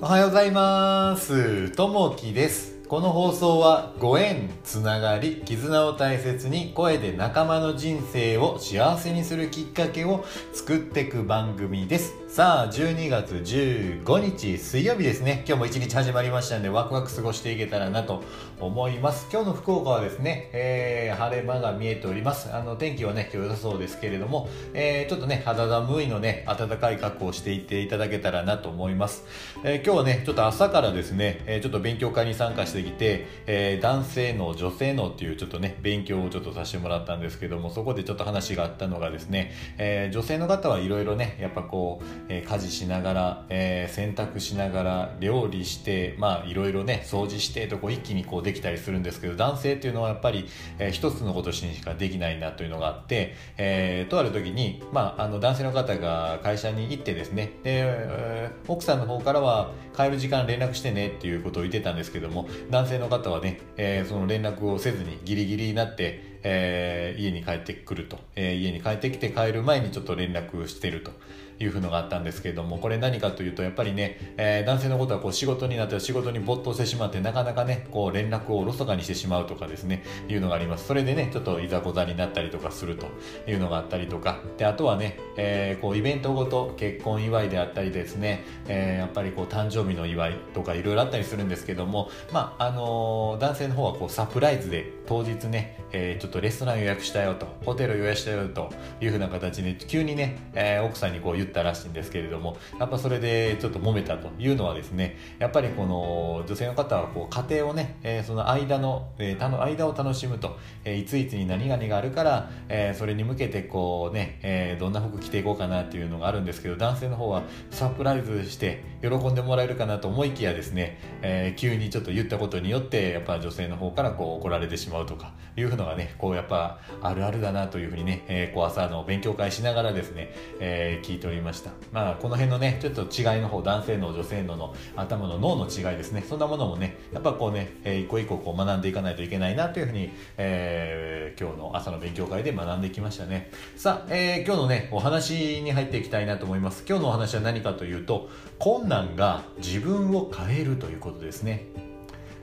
おはようございます。ともきです。この放送はご縁、つながり、絆を大切に声で仲間の人生を幸せにするきっかけを作っていく番組です。さあ、12月15日水曜日ですね。今日も一日始まりましたのでワクワク過ごしていけたらなと思います。今日の福岡はですね、えー晴れ間が見えております。あの、天気はね、今日良さそうですけれども、えーちょっとね、肌寒いのね、暖かい格好をしていっていただけたらなと思います。えー今日はね、ちょっと朝からですね、えちょっと勉強会に参加してきて、えー男性の女性のっていうちょっとね、勉強をちょっとさせてもらったんですけども、そこでちょっと話があったのがですね、えー女性の方はいろいろね、やっぱこう、えー家事しながら、えー洗濯しながら、料理して、まあいろいろね、掃除してとこう一気にこうできたりするんですけど、男性っていうのはやっぱり、えー一つのことしかできないなというのがあって、えーとある時に、まああの男性の方が会社に行ってですね、で、えー奥さんの方からは帰る時間連絡してねっていうことを言ってたんですけども、男性の方はね、えーその連絡をせずにギリギリになって、えー家に帰ってくると、えー家に帰ってきて帰る前にちょっと連絡してると。いうふうのがあったんですけれどもこれ何かというとやっぱりね、えー男性のことはこう仕事になって仕事に没頭してしまってなかなかねこう連絡をおろそかにしてしまうとかですねいうのがあります。それでねちょっといざこざになったりとかするというのがあったりとか。であとはね、えーこうイベントごと結婚祝いであったりですね、えーやっぱりこう誕生日の祝いとかいろいろあったりするんですけどもまああのー男性の方はこうサプライズで当日ね、えーちょっとレストラン予約したよとホテル予約したよというふうな形で急にね、えー奥さんにこう言ったらしいんですけれどもやっぱそれでちょっと揉めたというのはですねやっぱりこの女性の方はこう家庭をね、えーその間の、えー間を楽しむと、えーいついつに何々があるから、えーそれに向けてこうね、えどんな服着ていこうかなっていうのがあるんですけど男性の方はサプライズして喜んでもらえるかなと思いきやですね、え急にちょっと言ったことによってやっぱ女性の方からこう怒られてしまうとかいうのがねこうやっぱあるあるだなというふうにね、えーこう朝の勉強会しながらですね、え聞いております。ました。まあこの辺のねちょっと違いの方男性の女性のの頭の脳の違いですね。そんなものもねやっぱこうね、えー一個一個こう学んでいかないといけないなというふうに、えー今日の朝の勉強会で学んできましたね。さあ、えー今日のねお話に入っていきたいなと思います。今日のお話は何かというと困難が自分を変えるということですね。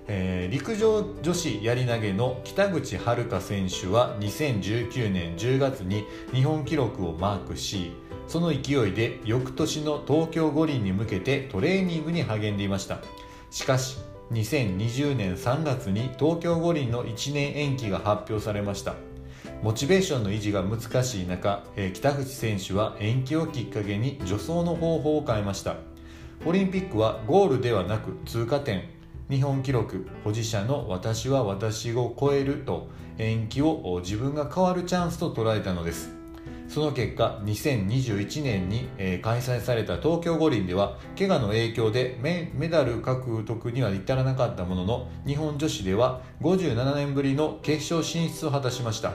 えー陸上女子やり投げの北口榛花選手は2019年10月に日本記録をマークしその勢いで翌年の東京五輪に向けてトレーニングに励んでいました。しかし2020年3月に東京五輪の1年延期が発表されました。モチベーションの維持が難しい中、え北口選手は延期をきっかけに助走の方法を変えました。オリンピックはゴールではなく通過点。日本記録保持者の私は私を超えると延期を自分が変わるチャンスと捉えたのです。その結果2021年に、開催された東京五輪では怪我の影響でメダル獲得には至らなかったものの日本女子では57年ぶりの決勝進出を果たしました。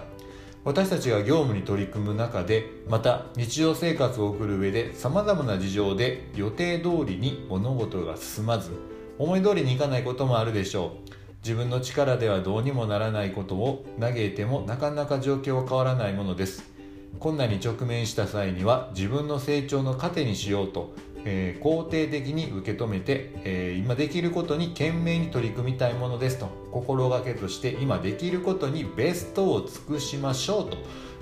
私たちが業務に取り組む中でまた日常生活を送る上でさまざまな事情で予定通りに物事が進まず思い通りにいかないこともあるでしょう。自分の力ではどうにもならないことを嘆いてもなかなか状況は変わらないものです。困難に直面した際には自分の成長の糧にしようと、えー肯定的に受け止めて、えー今できることに懸命に取り組みたいものですと。心がけとして今できることにベストを尽くしましょうと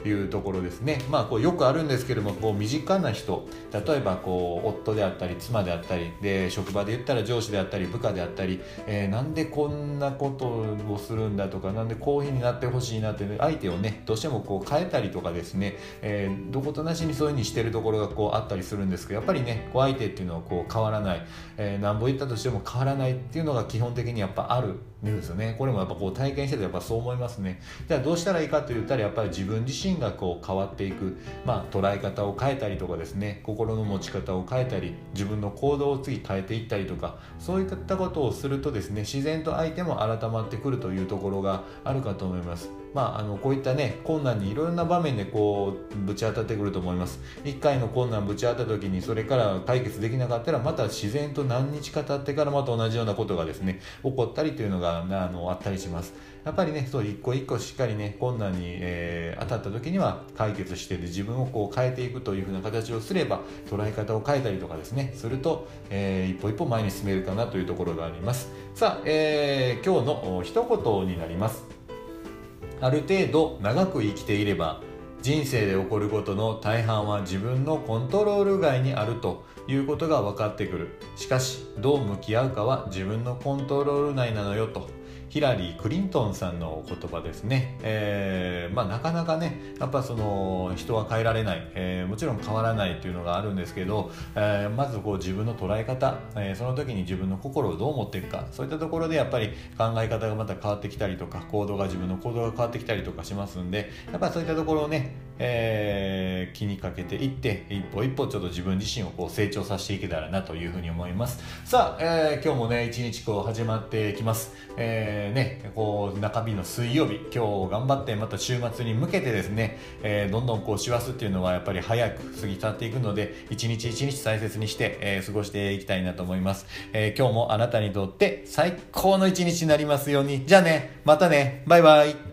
いうところですね。まあこうよくあるんですけどもこう身近な人例えばこう夫であったり妻であったりで職場で言ったら上司であったり部下であったり、えーなんでこんなことをするんだとかなんでこういうふうになってほしいなって、相手をねどうしてもこう変えたりとかですね、えーどことなしにそういうふうにしてるところがこうあったりするんですけどやっぱりねこう相手っていうのはこう変わらない、えー、なんぼ言ったとしても変わらないっていうのが基本的にやっぱあるんですよね。これもやっぱこう体験しててやっぱそう思いますね。じゃあどうしたらいいかと言ったらやっぱり自分自身がこう変わっていく。まあ捉え方を変えたりとかですね。心の持ち方を変えたり自分の行動を次変えていったりとかそういったことをするとですね自然と相手も改まってくるというところがあるかと思います。まあ、あのこういったね困難にいろんな場面でこうぶち当たってくると思います。1回の困難ぶち当たった時にそれから解決できなかったらまた自然と何日か経ってからまた同じようなことがですね起こったりというのがあのあったりします。やっぱりねそう一個一個しっかりね困難に、えー、当たった時には解決してで自分をこう変えていくというふうな形をすれば捉え方を変えたりとかですねすると、えー、一歩一歩前に進めるかなというところがあります。さあ、えー、今日の一言になります。ある程度長く生きていれば人生で起こることの大半は自分のコントロール外にあるということが分かってくる。しかしどう向き合うかは自分のコントロール内なのよと。ヒラリー・クリントンさんの言葉ですね、えー、まあ、なかなかねやっぱその人は変えられない、えー、もちろん変わらないというのがあるんですけど、えー、まずこう自分の捉え方、えその時に自分の心をどう持っていくか。そういったところでやっぱり考え方がまた変わってきたりとか行動が自分の行動が変わってきたりとかしますんでやっぱそういったところをね、え気にかけていって一歩一歩ちょっと自分自身をこう成長させていけたらなというふうに思います。さあ、え今日もね一日こう始まってきます、えー、ね、こう中日の水曜日今日頑張ってまた週末に向けてですね、えー、どんどんこう師走っていうのはやっぱり早く過ぎ去っていくので一日一日大切にして、えー、過ごしていきたいなと思います、え今日もあなたにとって最高の一日になりますように。じゃあねまたねバイバイ。